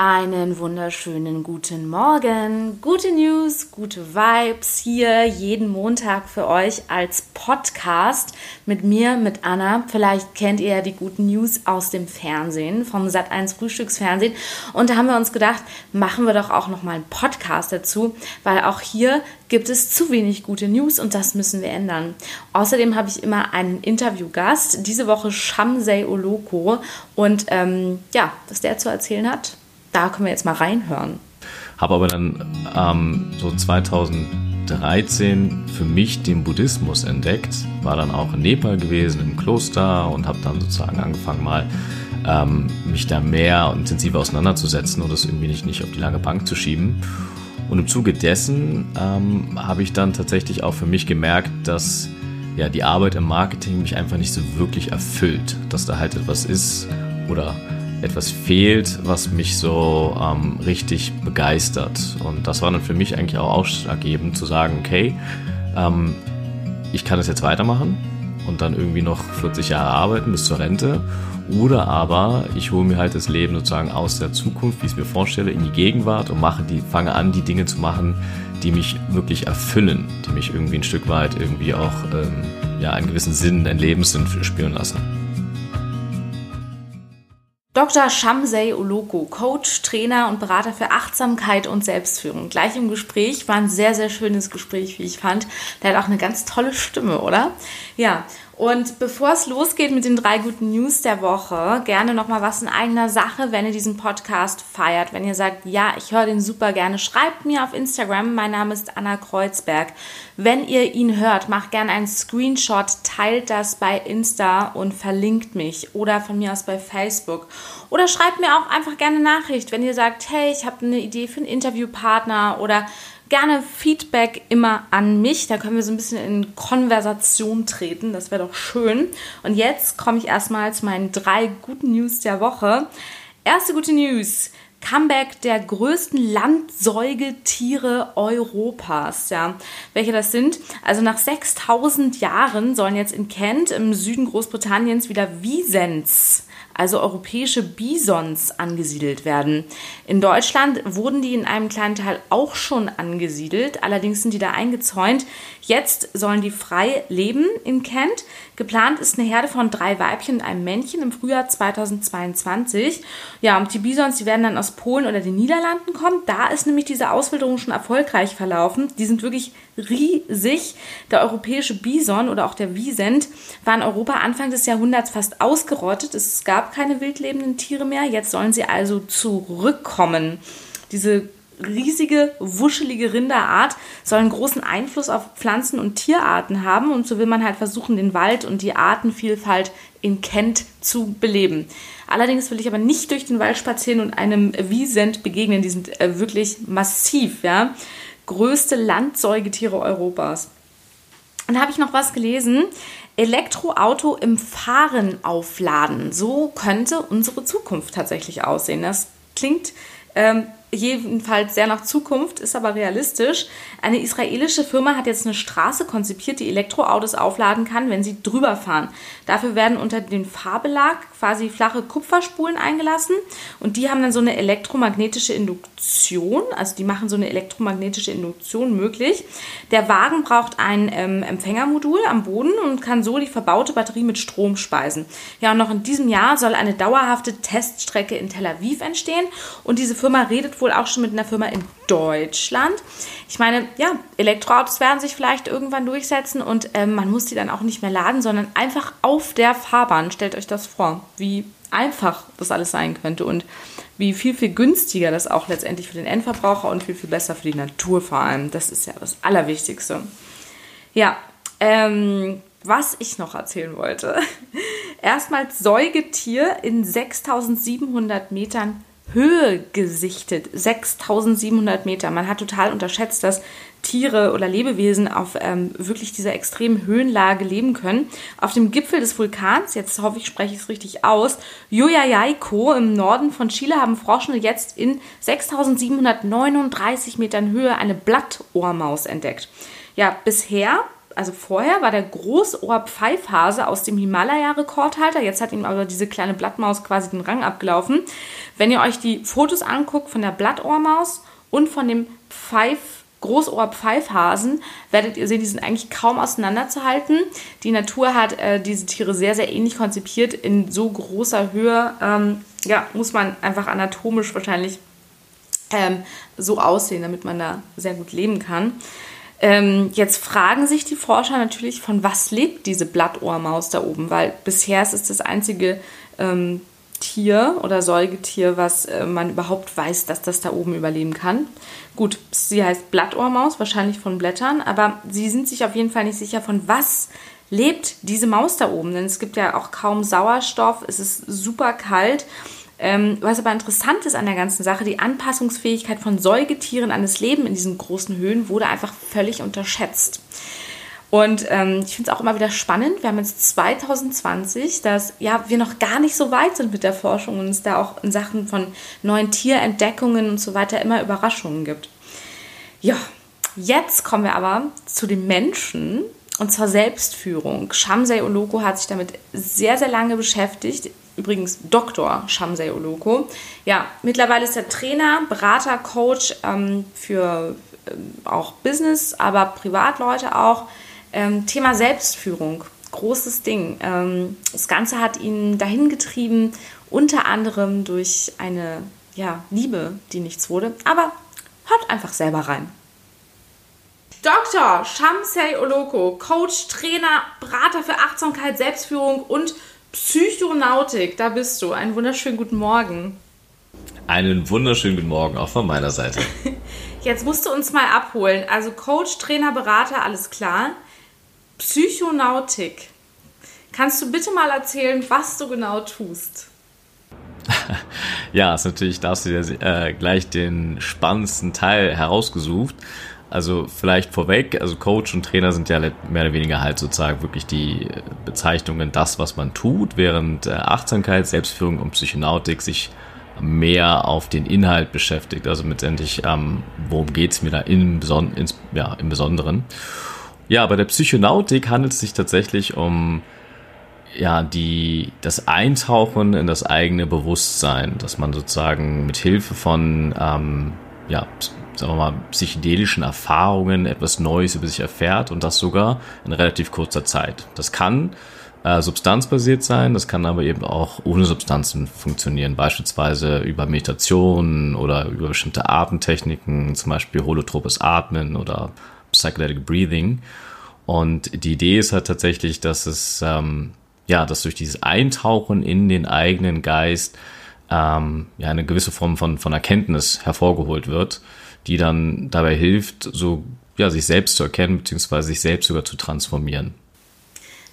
Einen wunderschönen guten Morgen, gute News, gute Vibes hier jeden Montag für euch als Podcast mit mir, mit Anna. Vielleicht kennt ihr ja die guten News aus dem Fernsehen, vom Sat1 Frühstücksfernsehen. Und da haben wir uns gedacht, machen wir doch auch nochmal einen Podcast dazu, weil auch hier gibt es zu wenig gute News und das müssen wir ändern. Außerdem habe ich immer einen Interviewgast, diese Woche Shamsei Oloko. Und ähm, ja, was der zu erzählen hat, da können wir jetzt mal reinhören. Habe aber dann ähm, so 2013 für mich den Buddhismus entdeckt, war dann auch in Nepal gewesen, im Kloster und habe dann sozusagen angefangen mal ähm, mich da mehr intensiver auseinanderzusetzen und das irgendwie nicht, nicht auf die lange Bank zu schieben. Und im Zuge dessen ähm, habe ich dann tatsächlich auch für mich gemerkt, dass ja, die Arbeit im Marketing mich einfach nicht so wirklich erfüllt, dass da halt etwas ist oder etwas fehlt, was mich so ähm, richtig begeistert. Und das war dann für mich eigentlich auch ausschlaggebend zu sagen, okay, ähm, ich kann das jetzt weitermachen und dann irgendwie noch 40 Jahre arbeiten bis zur Rente. Oder aber ich hole mir halt das Leben sozusagen aus der Zukunft, wie ich es mir vorstelle, in die Gegenwart und mache die, fange an, die Dinge zu machen, die mich wirklich erfüllen, die mich irgendwie ein Stück weit irgendwie auch ähm, ja, einen gewissen Sinn, einen Lebenssinn spüren lassen. Dr. Shamsei Oloko, Coach, Trainer und Berater für Achtsamkeit und Selbstführung. Gleich im Gespräch war ein sehr, sehr schönes Gespräch, wie ich fand. Der hat auch eine ganz tolle Stimme, oder? Ja, und bevor es losgeht mit den drei guten News der Woche, gerne nochmal was in eigener Sache, wenn ihr diesen Podcast feiert. Wenn ihr sagt, ja, ich höre den super gerne, schreibt mir auf Instagram. Mein Name ist Anna Kreuzberg. Wenn ihr ihn hört, macht gerne einen Screenshot, teilt das bei Insta und verlinkt mich oder von mir aus bei Facebook. Oder schreibt mir auch einfach gerne Nachricht, wenn ihr sagt, hey, ich habe eine Idee für einen Interviewpartner oder gerne Feedback immer an mich. Da können wir so ein bisschen in Konversation treten. Das wäre doch schön. Und jetzt komme ich erstmal zu meinen drei guten News der Woche. Erste gute News. Comeback der größten Landsäugetiere Europas. Ja, welche das sind? Also nach 6000 Jahren sollen jetzt in Kent im Süden Großbritanniens wieder Wiesens also europäische Bisons, angesiedelt werden. In Deutschland wurden die in einem kleinen Teil auch schon angesiedelt, allerdings sind die da eingezäunt. Jetzt sollen die frei leben in Kent. Geplant ist eine Herde von drei Weibchen und einem Männchen im Frühjahr 2022. Ja, und die Bisons, die werden dann aus Polen oder den Niederlanden kommen. Da ist nämlich diese Auswilderung schon erfolgreich verlaufen. Die sind wirklich riesig. Der europäische Bison oder auch der Wiesent war in Europa Anfang des Jahrhunderts fast ausgerottet. Es gab keine wildlebenden Tiere mehr. Jetzt sollen sie also zurückkommen. Diese riesige, wuschelige Rinderart soll einen großen Einfluss auf Pflanzen- und Tierarten haben und so will man halt versuchen, den Wald und die Artenvielfalt in Kent zu beleben. Allerdings will ich aber nicht durch den Wald spazieren und einem Wiesent begegnen. Die sind äh, wirklich massiv, ja größte Landsäugetiere Europas. Und da habe ich noch was gelesen. Elektroauto im Fahren aufladen. So könnte unsere Zukunft tatsächlich aussehen. Das klingt ähm, jedenfalls sehr nach Zukunft, ist aber realistisch. Eine israelische Firma hat jetzt eine Straße konzipiert, die Elektroautos aufladen kann, wenn sie drüber fahren. Dafür werden unter den Fahrbelag quasi flache Kupferspulen eingelassen und die haben dann so eine elektromagnetische Induktion, also die machen so eine elektromagnetische Induktion möglich. Der Wagen braucht ein ähm, Empfängermodul am Boden und kann so die verbaute Batterie mit Strom speisen. Ja, und noch in diesem Jahr soll eine dauerhafte Teststrecke in Tel Aviv entstehen und diese Firma redet wohl auch schon mit einer Firma in Deutschland. Ich meine, ja, Elektroautos werden sich vielleicht irgendwann durchsetzen und ähm, man muss die dann auch nicht mehr laden, sondern einfach auf der Fahrbahn. Stellt euch das vor, wie einfach das alles sein könnte und wie viel, viel günstiger das auch letztendlich für den Endverbraucher und viel, viel besser für die Natur vor allem. Das ist ja das Allerwichtigste. Ja, ähm, was ich noch erzählen wollte. Erstmals Säugetier in 6700 Metern Höhe gesichtet. 6700 Meter. Man hat total unterschätzt, dass Tiere oder Lebewesen auf ähm, wirklich dieser extremen Höhenlage leben können. Auf dem Gipfel des Vulkans, jetzt hoffe ich, spreche ich es richtig aus, Yoyayaiko im Norden von Chile haben Forschende jetzt in 6739 Metern Höhe eine Blattohrmaus entdeckt. Ja, bisher also vorher war der Großohr-Pfeifhase aus dem Himalaya Rekordhalter. Jetzt hat ihm aber diese kleine Blattmaus quasi den Rang abgelaufen. Wenn ihr euch die Fotos anguckt von der Blattohrmaus und von dem Pfeif Großohr-Pfeifhasen werdet ihr sehen, die sind eigentlich kaum auseinanderzuhalten. Die Natur hat äh, diese Tiere sehr, sehr ähnlich konzipiert. In so großer Höhe ähm, ja, muss man einfach anatomisch wahrscheinlich ähm, so aussehen, damit man da sehr gut leben kann. Ähm, jetzt fragen sich die Forscher natürlich, von was lebt diese Blattohrmaus da oben, weil bisher ist es das einzige ähm, Tier oder Säugetier, was äh, man überhaupt weiß, dass das da oben überleben kann. Gut, sie heißt Blattohrmaus, wahrscheinlich von Blättern, aber sie sind sich auf jeden Fall nicht sicher, von was lebt diese Maus da oben, denn es gibt ja auch kaum Sauerstoff, es ist super kalt ähm, was aber interessant ist an der ganzen Sache, die Anpassungsfähigkeit von Säugetieren an das Leben in diesen großen Höhen wurde einfach völlig unterschätzt. Und ähm, ich finde es auch immer wieder spannend. Wir haben jetzt 2020, dass ja wir noch gar nicht so weit sind mit der Forschung und es da auch in Sachen von neuen Tierentdeckungen und so weiter immer Überraschungen gibt. Ja, jetzt kommen wir aber zu den Menschen und zur Selbstführung. Shamsei Oloko hat sich damit sehr, sehr lange beschäftigt übrigens Dr. Shamsei Oloko. Ja, mittlerweile ist er Trainer, Berater, Coach ähm, für ähm, auch Business, aber Privatleute auch. Ähm, Thema Selbstführung, großes Ding. Ähm, das Ganze hat ihn dahin getrieben, unter anderem durch eine ja, Liebe, die nichts wurde. Aber hört einfach selber rein. Dr. Shamsei Oloko, Coach, Trainer, Berater für Achtsamkeit, Selbstführung und Psychonautik, da bist du. Einen wunderschönen guten Morgen. Einen wunderschönen guten Morgen auch von meiner Seite. Jetzt musst du uns mal abholen. Also Coach, Trainer, Berater, alles klar. Psychonautik. Kannst du bitte mal erzählen, was du genau tust? ja, ist natürlich, da hast du ja äh, gleich den spannendsten Teil herausgesucht. Also vielleicht vorweg, also Coach und Trainer sind ja mehr oder weniger halt sozusagen wirklich die Bezeichnungen, das, was man tut, während äh, Achtsamkeit, Selbstführung und Psychonautik sich mehr auf den Inhalt beschäftigt, also letztendlich, ähm, worum geht's mir da im, Beson ins, ja, im Besonderen. Ja, bei der Psychonautik handelt es sich tatsächlich um ja, die, das Eintauchen in das eigene Bewusstsein, dass man sozusagen mit Hilfe von ähm, ja, sagen wir mal, psychedelischen Erfahrungen etwas Neues über sich erfährt und das sogar in relativ kurzer Zeit. Das kann äh, substanzbasiert sein, das kann aber eben auch ohne Substanzen funktionieren, beispielsweise über Meditation oder über bestimmte Atemtechniken, zum Beispiel holotropes Atmen oder Psychedelic Breathing. Und die Idee ist halt tatsächlich, dass es, ähm, ja, dass durch dieses Eintauchen in den eigenen Geist ähm, ja eine gewisse Form von, von Erkenntnis hervorgeholt wird die dann dabei hilft, so ja, sich selbst zu erkennen, beziehungsweise sich selbst sogar zu transformieren.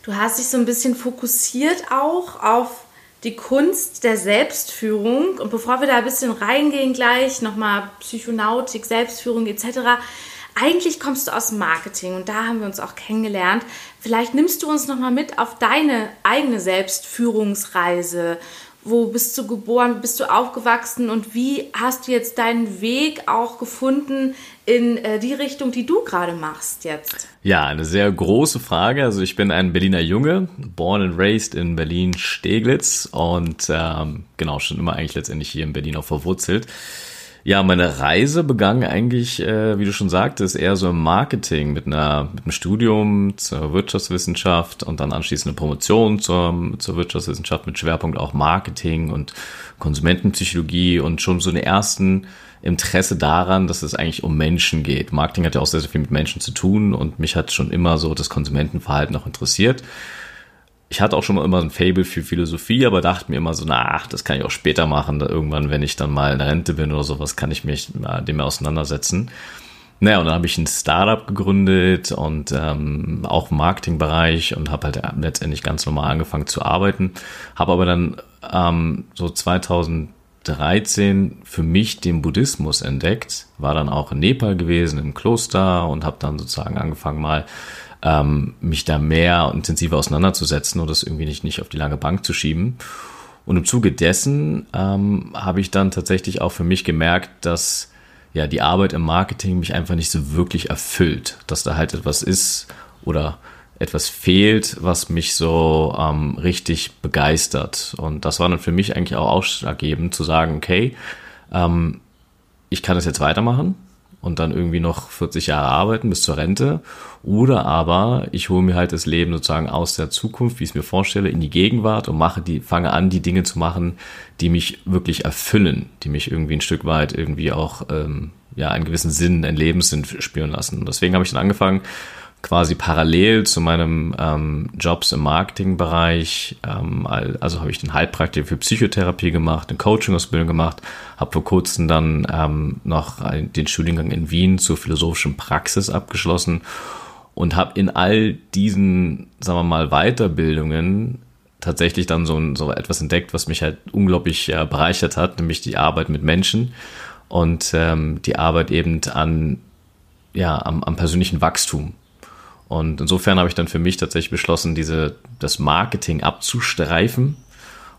Du hast dich so ein bisschen fokussiert auch auf die Kunst der Selbstführung. Und bevor wir da ein bisschen reingehen, gleich nochmal Psychonautik, Selbstführung etc. Eigentlich kommst du aus Marketing und da haben wir uns auch kennengelernt. Vielleicht nimmst du uns nochmal mit auf deine eigene Selbstführungsreise wo bist du geboren, bist du aufgewachsen und wie hast du jetzt deinen Weg auch gefunden in äh, die Richtung, die du gerade machst jetzt? Ja, eine sehr große Frage. Also ich bin ein Berliner Junge, born and raised in Berlin-Steglitz und ähm, genau, schon immer eigentlich letztendlich hier in Berlin auch verwurzelt. Ja, meine Reise begann eigentlich, äh, wie du schon sagtest, eher so im Marketing mit einer mit einem Studium zur Wirtschaftswissenschaft und dann anschließend eine Promotion zur, zur Wirtschaftswissenschaft mit Schwerpunkt auch Marketing und Konsumentenpsychologie und schon so eine ersten Interesse daran, dass es eigentlich um Menschen geht. Marketing hat ja auch sehr, sehr viel mit Menschen zu tun und mich hat schon immer so das Konsumentenverhalten auch interessiert ich hatte auch schon mal immer ein Fable für Philosophie, aber dachte mir immer so, na, ach, das kann ich auch später machen. Irgendwann, wenn ich dann mal in Rente bin oder sowas, kann ich mich dem auseinandersetzen. Naja, und dann habe ich ein Startup gegründet und ähm, auch im Marketingbereich und habe halt letztendlich ganz normal angefangen zu arbeiten. Habe aber dann ähm, so 2013 für mich den Buddhismus entdeckt, war dann auch in Nepal gewesen, im Kloster und habe dann sozusagen angefangen mal ähm, mich da mehr intensiver auseinanderzusetzen und das irgendwie nicht, nicht auf die lange Bank zu schieben. Und im Zuge dessen ähm, habe ich dann tatsächlich auch für mich gemerkt, dass ja, die Arbeit im Marketing mich einfach nicht so wirklich erfüllt, dass da halt etwas ist oder etwas fehlt, was mich so ähm, richtig begeistert. Und das war dann für mich eigentlich auch ausschlaggebend zu sagen, okay, ähm, ich kann das jetzt weitermachen und dann irgendwie noch 40 Jahre arbeiten bis zur Rente. Oder aber ich hole mir halt das Leben sozusagen aus der Zukunft, wie ich es mir vorstelle, in die Gegenwart und mache die, fange an, die Dinge zu machen, die mich wirklich erfüllen, die mich irgendwie ein Stück weit irgendwie auch ähm, ja einen gewissen Sinn, einen Lebenssinn spüren lassen. Und deswegen habe ich dann angefangen, quasi parallel zu meinem ähm, Jobs im Marketingbereich, ähm, also habe ich den Heilpraktiker für Psychotherapie gemacht, eine Coaching-Ausbildung gemacht, habe vor kurzem dann ähm, noch den Studiengang in Wien zur philosophischen Praxis abgeschlossen und habe in all diesen, sagen wir mal, Weiterbildungen tatsächlich dann so, so etwas entdeckt, was mich halt unglaublich äh, bereichert hat, nämlich die Arbeit mit Menschen und ähm, die Arbeit eben an ja, am, am persönlichen Wachstum. Und insofern habe ich dann für mich tatsächlich beschlossen, diese, das Marketing abzustreifen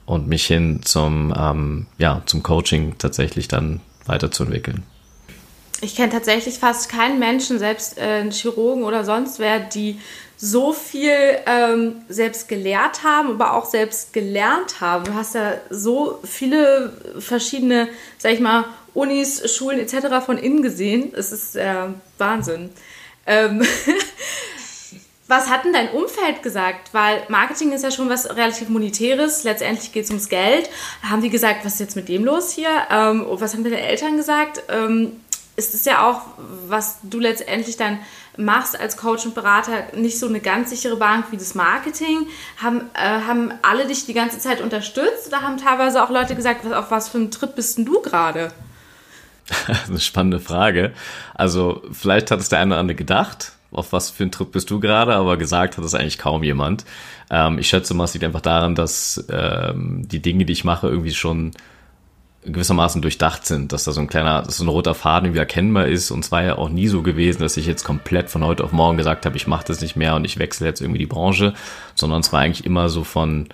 und mich hin zum, ähm, ja, zum Coaching tatsächlich dann weiterzuentwickeln. Ich kenne tatsächlich fast keinen Menschen, selbst äh, Chirurgen oder sonst wer, die so viel ähm, selbst gelehrt haben, aber auch selbst gelernt haben. Du hast ja so viele verschiedene, sag ich mal, Unis, Schulen etc. von innen gesehen. Es ist äh, Wahnsinn. Ähm Was hat denn dein Umfeld gesagt? Weil Marketing ist ja schon was relativ Monetäres. Letztendlich geht es ums Geld. Haben die gesagt, was ist jetzt mit dem los hier? Ähm, was haben deine Eltern gesagt? Ähm, ist es ja auch, was du letztendlich dann machst als Coach und Berater, nicht so eine ganz sichere Bank wie das Marketing? Haben, äh, haben alle dich die ganze Zeit unterstützt oder haben teilweise auch Leute gesagt, was, auf was für einem Trip bist denn du gerade? eine spannende Frage. Also vielleicht hat es der eine oder andere gedacht, auf was für ein Trip bist du gerade, aber gesagt hat es eigentlich kaum jemand. Ähm, ich schätze mal, es liegt einfach daran, dass ähm, die Dinge, die ich mache, irgendwie schon gewissermaßen durchdacht sind, dass da so ein kleiner, so ein roter Faden irgendwie erkennbar ist. Und es war ja auch nie so gewesen, dass ich jetzt komplett von heute auf morgen gesagt habe, ich mache das nicht mehr und ich wechsle jetzt irgendwie die Branche, sondern es war eigentlich immer so von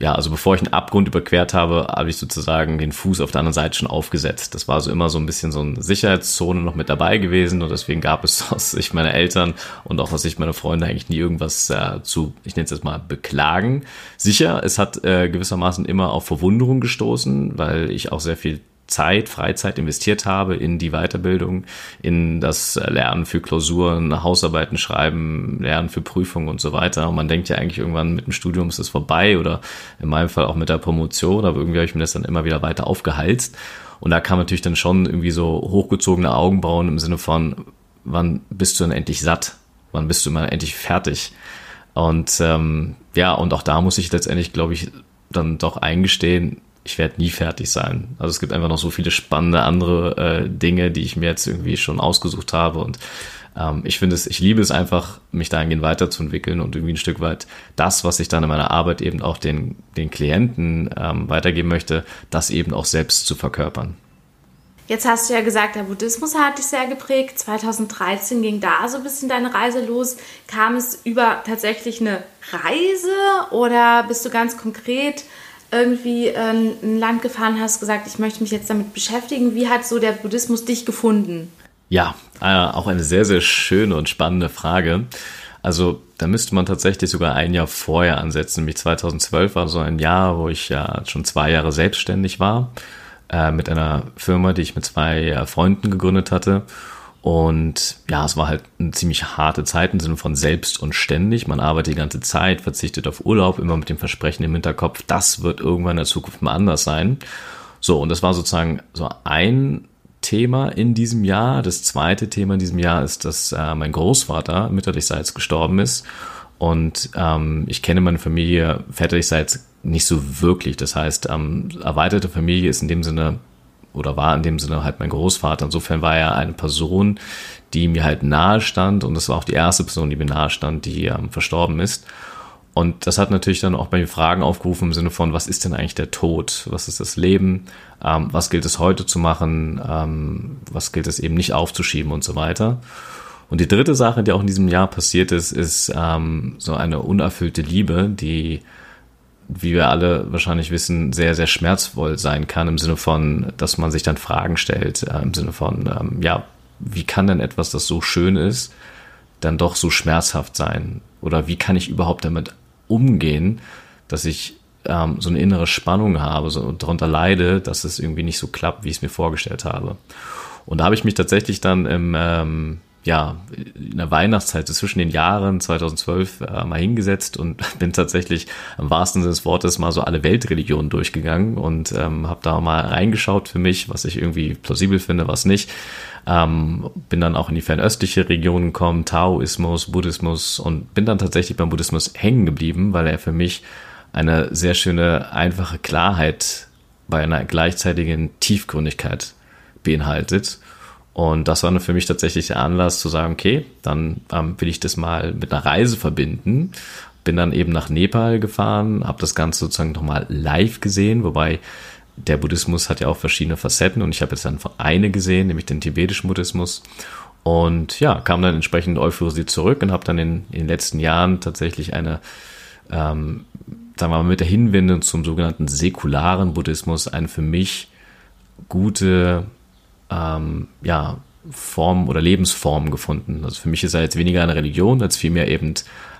ja, also bevor ich einen Abgrund überquert habe, habe ich sozusagen den Fuß auf der anderen Seite schon aufgesetzt. Das war so immer so ein bisschen so eine Sicherheitszone noch mit dabei gewesen und deswegen gab es aus Sicht meiner Eltern und auch aus Sicht meiner Freunde eigentlich nie irgendwas äh, zu, ich nenne es jetzt mal, beklagen. Sicher, es hat äh, gewissermaßen immer auf Verwunderung gestoßen, weil ich auch sehr viel Zeit, Freizeit investiert habe in die Weiterbildung, in das Lernen für Klausuren, Hausarbeiten schreiben, Lernen für Prüfungen und so weiter. Und man denkt ja eigentlich irgendwann mit dem Studium ist es vorbei oder in meinem Fall auch mit der Promotion, aber irgendwie habe ich mir das dann immer wieder weiter aufgeheizt. Und da kam natürlich dann schon irgendwie so hochgezogene Augenbrauen im Sinne von, wann bist du denn endlich satt? Wann bist du mal endlich fertig? Und ähm, ja, und auch da muss ich letztendlich, glaube ich, dann doch eingestehen, ich werde nie fertig sein. Also es gibt einfach noch so viele spannende andere äh, Dinge, die ich mir jetzt irgendwie schon ausgesucht habe und ähm, ich finde es, ich liebe es einfach, mich dahingehend weiterzuentwickeln und irgendwie ein Stück weit das, was ich dann in meiner Arbeit eben auch den, den Klienten ähm, weitergeben möchte, das eben auch selbst zu verkörpern. Jetzt hast du ja gesagt, der Buddhismus hat dich sehr geprägt. 2013 ging da so ein bisschen deine Reise los. Kam es über tatsächlich eine Reise oder bist du ganz konkret irgendwie ähm, ein Land gefahren hast, gesagt, ich möchte mich jetzt damit beschäftigen. Wie hat so der Buddhismus dich gefunden? Ja, äh, auch eine sehr, sehr schöne und spannende Frage. Also da müsste man tatsächlich sogar ein Jahr vorher ansetzen. Nämlich 2012 war so ein Jahr, wo ich ja schon zwei Jahre selbstständig war äh, mit einer Firma, die ich mit zwei äh, Freunden gegründet hatte. Und ja, es war halt eine ziemlich harte Zeit im Sinne von selbst und ständig. Man arbeitet die ganze Zeit, verzichtet auf Urlaub, immer mit dem Versprechen im Hinterkopf, das wird irgendwann in der Zukunft mal anders sein. So, und das war sozusagen so ein Thema in diesem Jahr. Das zweite Thema in diesem Jahr ist, dass äh, mein Großvater mütterlichseits gestorben ist. Und ähm, ich kenne meine Familie väterlichseits nicht so wirklich. Das heißt, ähm, erweiterte Familie ist in dem Sinne oder war in dem Sinne halt mein Großvater. Insofern war er eine Person, die mir halt nahe stand und das war auch die erste Person, die mir nahe stand, die ähm, verstorben ist. Und das hat natürlich dann auch bei mir Fragen aufgerufen im Sinne von, was ist denn eigentlich der Tod? Was ist das Leben? Ähm, was gilt es heute zu machen? Ähm, was gilt es eben nicht aufzuschieben und so weiter? Und die dritte Sache, die auch in diesem Jahr passiert ist, ist ähm, so eine unerfüllte Liebe, die wie wir alle wahrscheinlich wissen, sehr, sehr schmerzvoll sein kann, im Sinne von, dass man sich dann Fragen stellt, äh, im Sinne von, ähm, ja, wie kann denn etwas, das so schön ist, dann doch so schmerzhaft sein? Oder wie kann ich überhaupt damit umgehen, dass ich ähm, so eine innere Spannung habe so, und darunter leide, dass es irgendwie nicht so klappt, wie ich es mir vorgestellt habe? Und da habe ich mich tatsächlich dann im, ähm, ja, in der Weihnachtszeit zwischen den Jahren 2012 äh, mal hingesetzt und bin tatsächlich im wahrsten Sinne des Wortes mal so alle Weltreligionen durchgegangen und ähm, habe da mal reingeschaut für mich, was ich irgendwie plausibel finde, was nicht. Ähm, bin dann auch in die fernöstliche Region gekommen, Taoismus, Buddhismus und bin dann tatsächlich beim Buddhismus hängen geblieben, weil er für mich eine sehr schöne, einfache Klarheit bei einer gleichzeitigen Tiefgründigkeit beinhaltet. Und das war für mich tatsächlich der Anlass zu sagen, okay, dann ähm, will ich das mal mit einer Reise verbinden. Bin dann eben nach Nepal gefahren, habe das Ganze sozusagen nochmal live gesehen, wobei der Buddhismus hat ja auch verschiedene Facetten und ich habe jetzt dann eine gesehen, nämlich den tibetischen Buddhismus. Und ja, kam dann entsprechend euphorisiert zurück und habe dann in, in, den letzten Jahren tatsächlich eine, ähm, sagen wir mal, mit der Hinwendung zum sogenannten säkularen Buddhismus eine für mich gute ähm, ja, Form oder Lebensform gefunden. Also für mich ist er jetzt weniger eine Religion, als vielmehr eben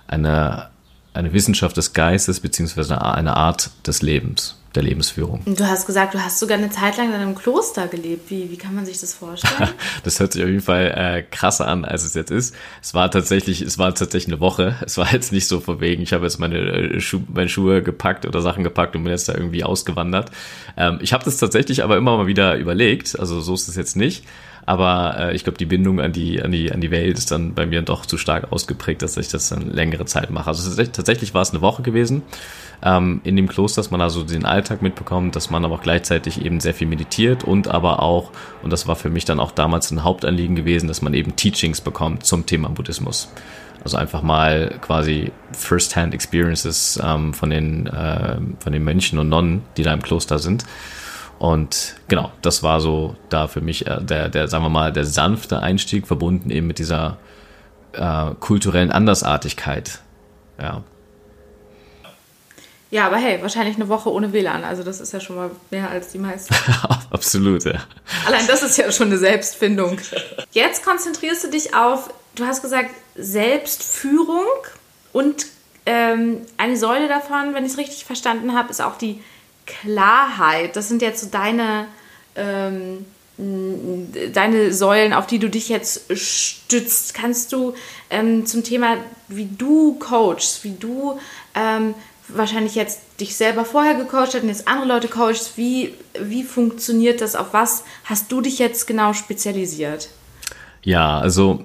eine, eine Wissenschaft des Geistes beziehungsweise eine Art des Lebens der Lebensführung. Du hast gesagt, du hast sogar eine Zeit lang in einem Kloster gelebt. Wie, wie kann man sich das vorstellen? das hört sich auf jeden Fall äh, krasser an, als es jetzt ist. Es war tatsächlich, es war tatsächlich eine Woche. Es war jetzt nicht so verwegen. Ich habe jetzt meine, äh, Schu meine Schuhe gepackt oder Sachen gepackt und bin jetzt da irgendwie ausgewandert. Ähm, ich habe das tatsächlich aber immer mal wieder überlegt. Also so ist es jetzt nicht. Aber äh, ich glaube, die Bindung an die, an, die, an die Welt ist dann bei mir doch zu stark ausgeprägt, dass ich das dann längere Zeit mache. Also tatsächlich, war es eine Woche gewesen ähm, in dem Kloster, dass man also den Alltag mitbekommt, dass man aber auch gleichzeitig eben sehr viel meditiert und aber auch, und das war für mich dann auch damals ein Hauptanliegen gewesen, dass man eben Teachings bekommt zum Thema Buddhismus. Also einfach mal quasi First-Hand Experiences ähm, von, den, äh, von den Mönchen und Nonnen, die da im Kloster sind. Und genau, das war so da für mich äh, der, der, sagen wir mal, der sanfte Einstieg, verbunden eben mit dieser äh, kulturellen Andersartigkeit. Ja. Ja, aber hey, wahrscheinlich eine Woche ohne WLAN. Also das ist ja schon mal mehr als die meisten. Absolut, ja. Allein das ist ja schon eine Selbstfindung. Jetzt konzentrierst du dich auf, du hast gesagt, Selbstführung und ähm, eine Säule davon, wenn ich es richtig verstanden habe, ist auch die Klarheit, das sind jetzt so deine, ähm, deine Säulen, auf die du dich jetzt stützt. Kannst du ähm, zum Thema, wie du coachst, wie du ähm, wahrscheinlich jetzt dich selber vorher gecoacht hast und jetzt andere Leute coachst, wie, wie funktioniert das? Auf was hast du dich jetzt genau spezialisiert? Ja, also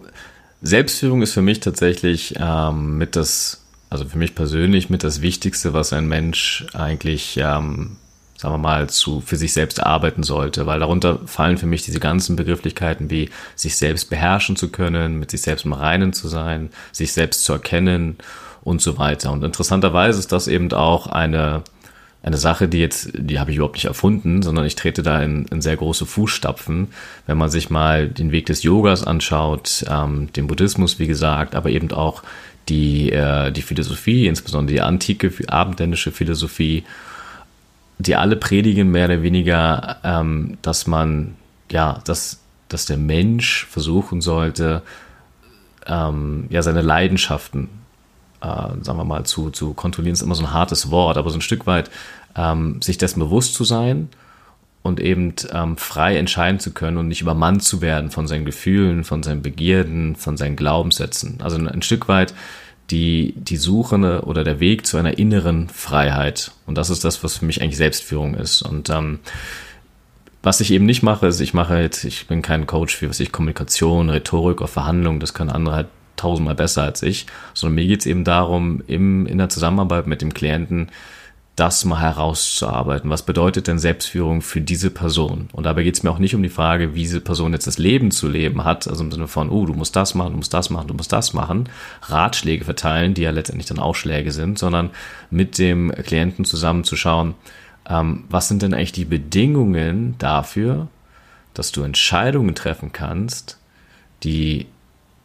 Selbstführung ist für mich tatsächlich ähm, mit das also für mich persönlich mit das Wichtigste, was ein Mensch eigentlich, ähm, sagen wir mal, zu, für sich selbst arbeiten sollte, weil darunter fallen für mich diese ganzen Begrifflichkeiten wie sich selbst beherrschen zu können, mit sich selbst im Reinen zu sein, sich selbst zu erkennen und so weiter. Und interessanterweise ist das eben auch eine, eine Sache, die jetzt, die habe ich überhaupt nicht erfunden, sondern ich trete da in, in sehr große Fußstapfen. Wenn man sich mal den Weg des Yogas anschaut, ähm, den Buddhismus, wie gesagt, aber eben auch die, äh, die Philosophie, insbesondere die antike abendländische Philosophie, die alle predigen mehr oder weniger, ähm, dass man, ja, dass, dass der Mensch versuchen sollte, ähm, ja, seine Leidenschaften, äh, sagen wir mal, zu, zu kontrollieren, ist immer so ein hartes Wort, aber so ein Stück weit ähm, sich dessen bewusst zu sein und eben ähm, frei entscheiden zu können und nicht übermannt zu werden von seinen Gefühlen, von seinen Begierden, von seinen Glaubenssätzen. Also ein, Stück weit die, die Suche oder der Weg zu einer inneren Freiheit. Und das ist das, was für mich eigentlich Selbstführung ist. Und ähm, was ich eben nicht mache, ist, ich mache jetzt, ich bin kein Coach für was ich Kommunikation, Rhetorik oder Verhandlungen, das können andere halt tausendmal besser als ich, sondern mir geht es eben darum, im, in der Zusammenarbeit mit dem Klienten das mal herauszuarbeiten. Was bedeutet denn Selbstführung für diese Person? Und dabei geht es mir auch nicht um die Frage, wie diese Person jetzt das Leben zu leben hat, also im Sinne von, oh, du musst das machen, du musst das machen, du musst das machen, Ratschläge verteilen, die ja letztendlich dann Ausschläge sind, sondern mit dem Klienten zusammenzuschauen, ähm, was sind denn eigentlich die Bedingungen dafür, dass du Entscheidungen treffen kannst, die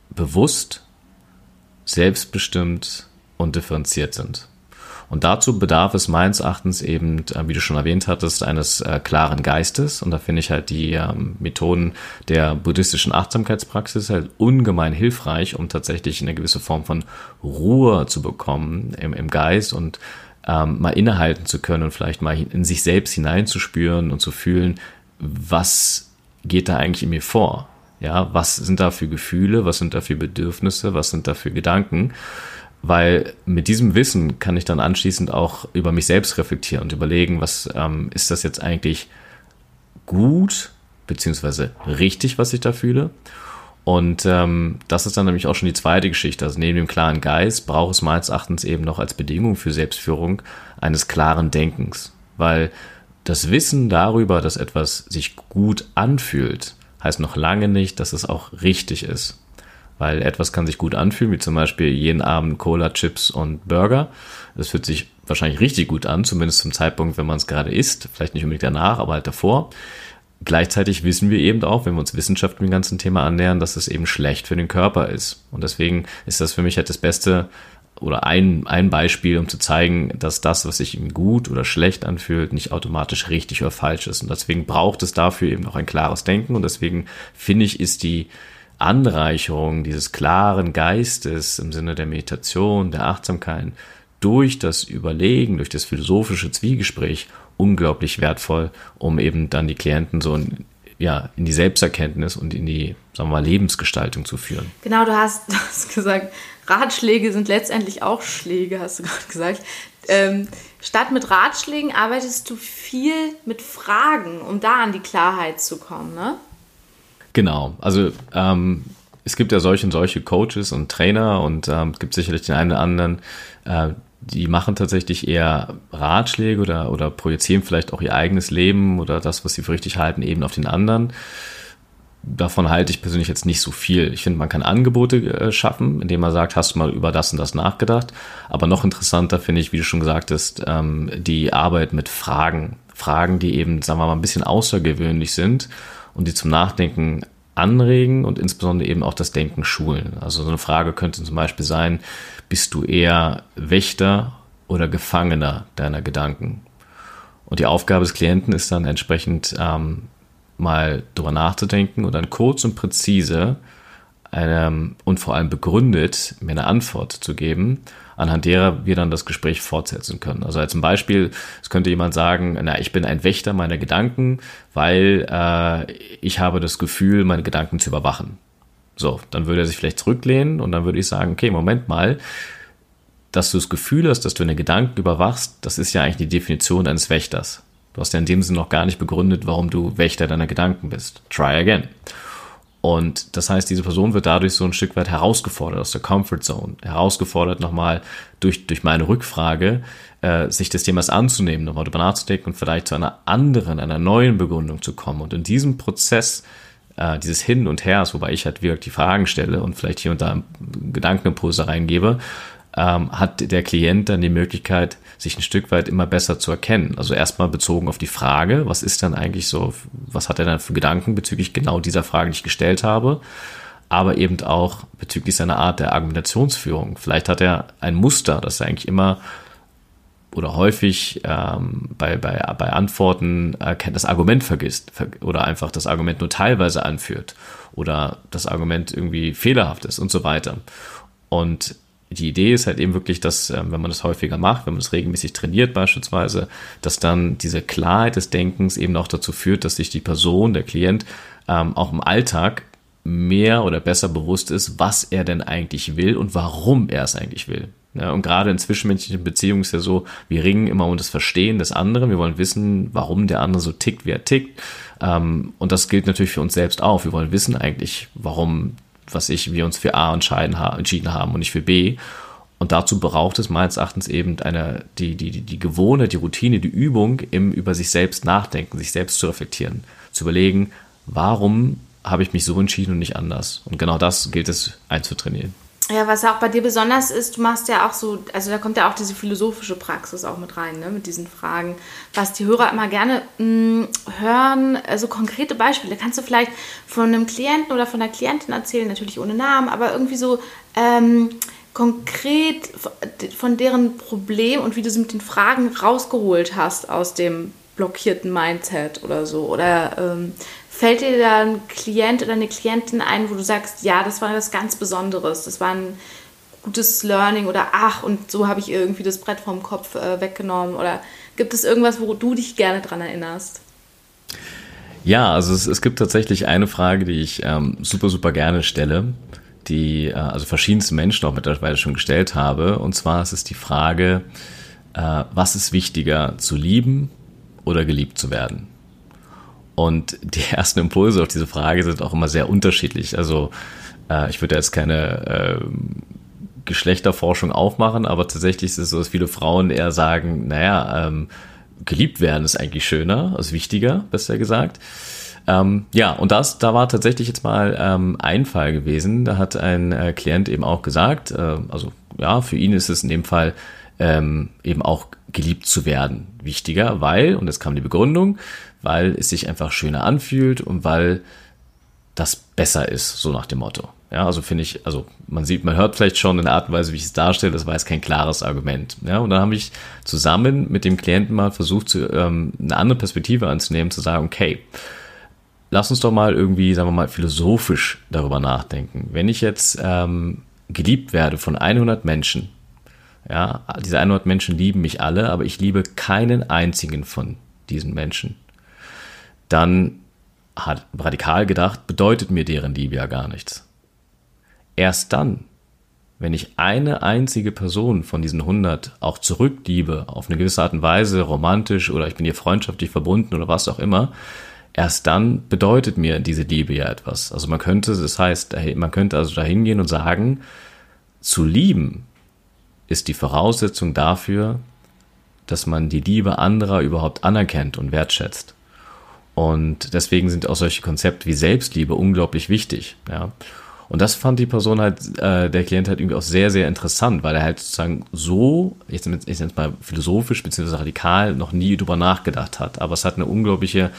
bewusst, selbstbestimmt und differenziert sind. Und dazu bedarf es meines Erachtens eben, äh, wie du schon erwähnt hattest, eines äh, klaren Geistes. Und da finde ich halt die ähm, Methoden der buddhistischen Achtsamkeitspraxis halt ungemein hilfreich, um tatsächlich eine gewisse Form von Ruhe zu bekommen im, im Geist und ähm, mal innehalten zu können und vielleicht mal in sich selbst hineinzuspüren und zu fühlen, was geht da eigentlich in mir vor? Ja, was sind da für Gefühle, was sind da für Bedürfnisse, was sind da für Gedanken? Weil mit diesem Wissen kann ich dann anschließend auch über mich selbst reflektieren und überlegen, was ähm, ist das jetzt eigentlich gut beziehungsweise richtig, was ich da fühle. Und ähm, das ist dann nämlich auch schon die zweite Geschichte. Also neben dem klaren Geist braucht es meines Erachtens eben noch als Bedingung für Selbstführung eines klaren Denkens. Weil das Wissen darüber, dass etwas sich gut anfühlt, heißt noch lange nicht, dass es auch richtig ist. Weil etwas kann sich gut anfühlen, wie zum Beispiel jeden Abend Cola, Chips und Burger. Das fühlt sich wahrscheinlich richtig gut an, zumindest zum Zeitpunkt, wenn man es gerade isst. Vielleicht nicht unbedingt danach, aber halt davor. Gleichzeitig wissen wir eben auch, wenn wir uns Wissenschaft mit dem ganzen Thema annähern, dass es eben schlecht für den Körper ist. Und deswegen ist das für mich halt das beste oder ein, ein Beispiel, um zu zeigen, dass das, was sich ihm gut oder schlecht anfühlt, nicht automatisch richtig oder falsch ist. Und deswegen braucht es dafür eben noch ein klares Denken. Und deswegen finde ich, ist die Anreicherung dieses klaren Geistes im Sinne der Meditation, der Achtsamkeit durch das Überlegen, durch das philosophische Zwiegespräch unglaublich wertvoll, um eben dann die Klienten so in, ja, in die Selbsterkenntnis und in die, sagen wir mal, Lebensgestaltung zu führen. Genau, du hast, du hast gesagt, Ratschläge sind letztendlich auch Schläge, hast du gerade gesagt. Ähm, statt mit Ratschlägen arbeitest du viel mit Fragen, um da an die Klarheit zu kommen, ne? Genau, also ähm, es gibt ja solche und solche Coaches und Trainer und ähm, es gibt sicherlich den einen oder anderen, äh, die machen tatsächlich eher Ratschläge oder, oder projizieren vielleicht auch ihr eigenes Leben oder das, was sie für richtig halten, eben auf den anderen davon halte ich persönlich jetzt nicht so viel. Ich finde, man kann Angebote äh, schaffen, indem man sagt, hast du mal über das und das nachgedacht. Aber noch interessanter finde ich, wie du schon gesagt hast, ähm, die Arbeit mit Fragen. Fragen, die eben, sagen wir mal, ein bisschen außergewöhnlich sind und die zum Nachdenken anregen und insbesondere eben auch das Denken schulen. Also so eine Frage könnte zum Beispiel sein, bist du eher Wächter oder Gefangener deiner Gedanken? Und die Aufgabe des Klienten ist dann entsprechend ähm, mal drüber nachzudenken und dann kurz und präzise eine, und vor allem begründet mir eine Antwort zu geben, anhand derer wir dann das Gespräch fortsetzen können. Also als Beispiel, es könnte jemand sagen, na, ich bin ein Wächter meiner Gedanken, weil äh, ich habe das Gefühl, meine Gedanken zu überwachen. So, dann würde er sich vielleicht zurücklehnen und dann würde ich sagen, okay, Moment mal, dass du das Gefühl hast, dass du deine Gedanken überwachst, das ist ja eigentlich die Definition eines Wächters. Du hast ja in dem Sinne noch gar nicht begründet, warum du Wächter deiner Gedanken bist. Try again. Und das heißt, diese Person wird dadurch so ein Stück weit herausgefordert aus der Comfort Zone, herausgefordert nochmal durch, durch meine Rückfrage, äh, sich des Themas anzunehmen, nochmal darüber nachzudenken und vielleicht zu einer anderen, einer neuen Begründung zu kommen. Und in diesem Prozess äh, dieses Hin und Hers, wobei ich halt wirklich die Fragen stelle und vielleicht hier und da Gedankenimpulse reingebe, ähm, hat der Klient dann die Möglichkeit, sich ein Stück weit immer besser zu erkennen. Also erstmal bezogen auf die Frage, was ist dann eigentlich so, was hat er dann für Gedanken bezüglich genau dieser Frage, die ich gestellt habe, aber eben auch bezüglich seiner Art der Argumentationsführung. Vielleicht hat er ein Muster, das er eigentlich immer oder häufig ähm, bei, bei, bei Antworten äh, das Argument vergisst oder einfach das Argument nur teilweise anführt oder das Argument irgendwie fehlerhaft ist und so weiter. Und die Idee ist halt eben wirklich, dass, ähm, wenn man das häufiger macht, wenn man das regelmäßig trainiert beispielsweise, dass dann diese Klarheit des Denkens eben auch dazu führt, dass sich die Person, der Klient, ähm, auch im Alltag mehr oder besser bewusst ist, was er denn eigentlich will und warum er es eigentlich will. Ja, und gerade in zwischenmenschlichen Beziehungen ist ja so, wir ringen immer um das Verstehen des anderen. Wir wollen wissen, warum der andere so tickt, wie er tickt. Ähm, und das gilt natürlich für uns selbst auch. Wir wollen wissen eigentlich, warum was ich, wir uns für A entscheiden, entschieden haben und nicht für B. Und dazu braucht es meines Erachtens eben eine, die, die, die Gewohnheit, die Routine, die Übung im über sich selbst nachdenken, sich selbst zu reflektieren, zu überlegen, warum habe ich mich so entschieden und nicht anders. Und genau das gilt es einzutrainieren. Ja, was auch bei dir besonders ist, du machst ja auch so, also da kommt ja auch diese philosophische Praxis auch mit rein, ne, mit diesen Fragen. Was die Hörer immer gerne mh, mm, hören, also konkrete Beispiele. Kannst du vielleicht von einem Klienten oder von einer Klientin erzählen, natürlich ohne Namen, aber irgendwie so, ähm, konkret von deren Problem und wie du sie mit den Fragen rausgeholt hast aus dem blockierten Mindset oder so? Oder ähm, fällt dir da ein Klient oder eine Klientin ein, wo du sagst, ja, das war was ganz Besonderes, das war ein gutes Learning oder ach, und so habe ich irgendwie das Brett vom Kopf äh, weggenommen? Oder gibt es irgendwas, wo du dich gerne dran erinnerst? Ja, also es, es gibt tatsächlich eine Frage, die ich ähm, super, super gerne stelle, die äh, also verschiedenste Menschen auch mittlerweile schon gestellt habe. Und zwar ist es die Frage, äh, was ist wichtiger, zu lieben oder geliebt zu werden? Und die ersten Impulse auf diese Frage sind auch immer sehr unterschiedlich. Also äh, ich würde jetzt keine äh, Geschlechterforschung aufmachen, aber tatsächlich ist es so, dass viele Frauen eher sagen, naja, ähm, geliebt werden ist eigentlich schöner, ist wichtiger, besser gesagt. Ähm, ja, und das, da war tatsächlich jetzt mal ähm, ein Fall gewesen. Da hat ein äh, Klient eben auch gesagt, äh, also ja, für ihn ist es in dem Fall ähm, eben auch geliebt zu werden wichtiger, weil, und jetzt kam die Begründung, weil es sich einfach schöner anfühlt und weil das besser ist, so nach dem Motto. Ja, also finde ich, also man sieht, man hört vielleicht schon in der Art und Weise, wie ich es darstelle, das war jetzt kein klares Argument. Ja, und dann habe ich zusammen mit dem Klienten mal versucht, zu, ähm, eine andere Perspektive anzunehmen, zu sagen, okay, lass uns doch mal irgendwie, sagen wir mal, philosophisch darüber nachdenken. Wenn ich jetzt ähm, geliebt werde von 100 Menschen, ja, diese 100 Menschen lieben mich alle, aber ich liebe keinen einzigen von diesen Menschen, dann hat radikal gedacht, bedeutet mir deren Liebe ja gar nichts. Erst dann, wenn ich eine einzige Person von diesen 100 auch zurückliebe, auf eine gewisse Art und Weise, romantisch oder ich bin ihr freundschaftlich verbunden oder was auch immer, erst dann bedeutet mir diese Liebe ja etwas. Also man könnte, das heißt, man könnte also da hingehen und sagen, zu lieben ist die Voraussetzung dafür, dass man die Liebe anderer überhaupt anerkennt und wertschätzt. Und deswegen sind auch solche Konzepte wie Selbstliebe unglaublich wichtig. Ja. Und das fand die Person halt, äh, der Klient halt irgendwie auch sehr, sehr interessant, weil er halt sozusagen so, jetzt, ich nenne es mal philosophisch bzw. radikal, noch nie drüber nachgedacht hat. Aber es hat eine unglaubliche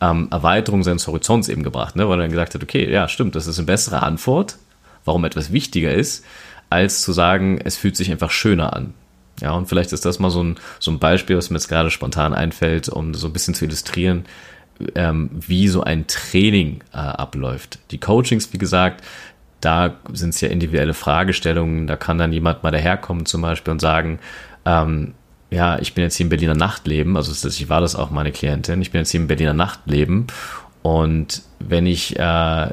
ähm, Erweiterung seines Horizonts eben gebracht, ne? weil er dann gesagt hat, okay, ja, stimmt, das ist eine bessere Antwort, warum etwas wichtiger ist, als zu sagen, es fühlt sich einfach schöner an. Ja, und vielleicht ist das mal so ein, so ein Beispiel, was mir jetzt gerade spontan einfällt, um so ein bisschen zu illustrieren, ähm, wie so ein Training äh, abläuft. Die Coachings, wie gesagt, da sind es ja individuelle Fragestellungen. Da kann dann jemand mal daherkommen zum Beispiel und sagen, ähm, ja, ich bin jetzt hier im Berliner Nachtleben, also ich war das auch meine Klientin, ich bin jetzt hier im Berliner Nachtleben und wenn ich äh,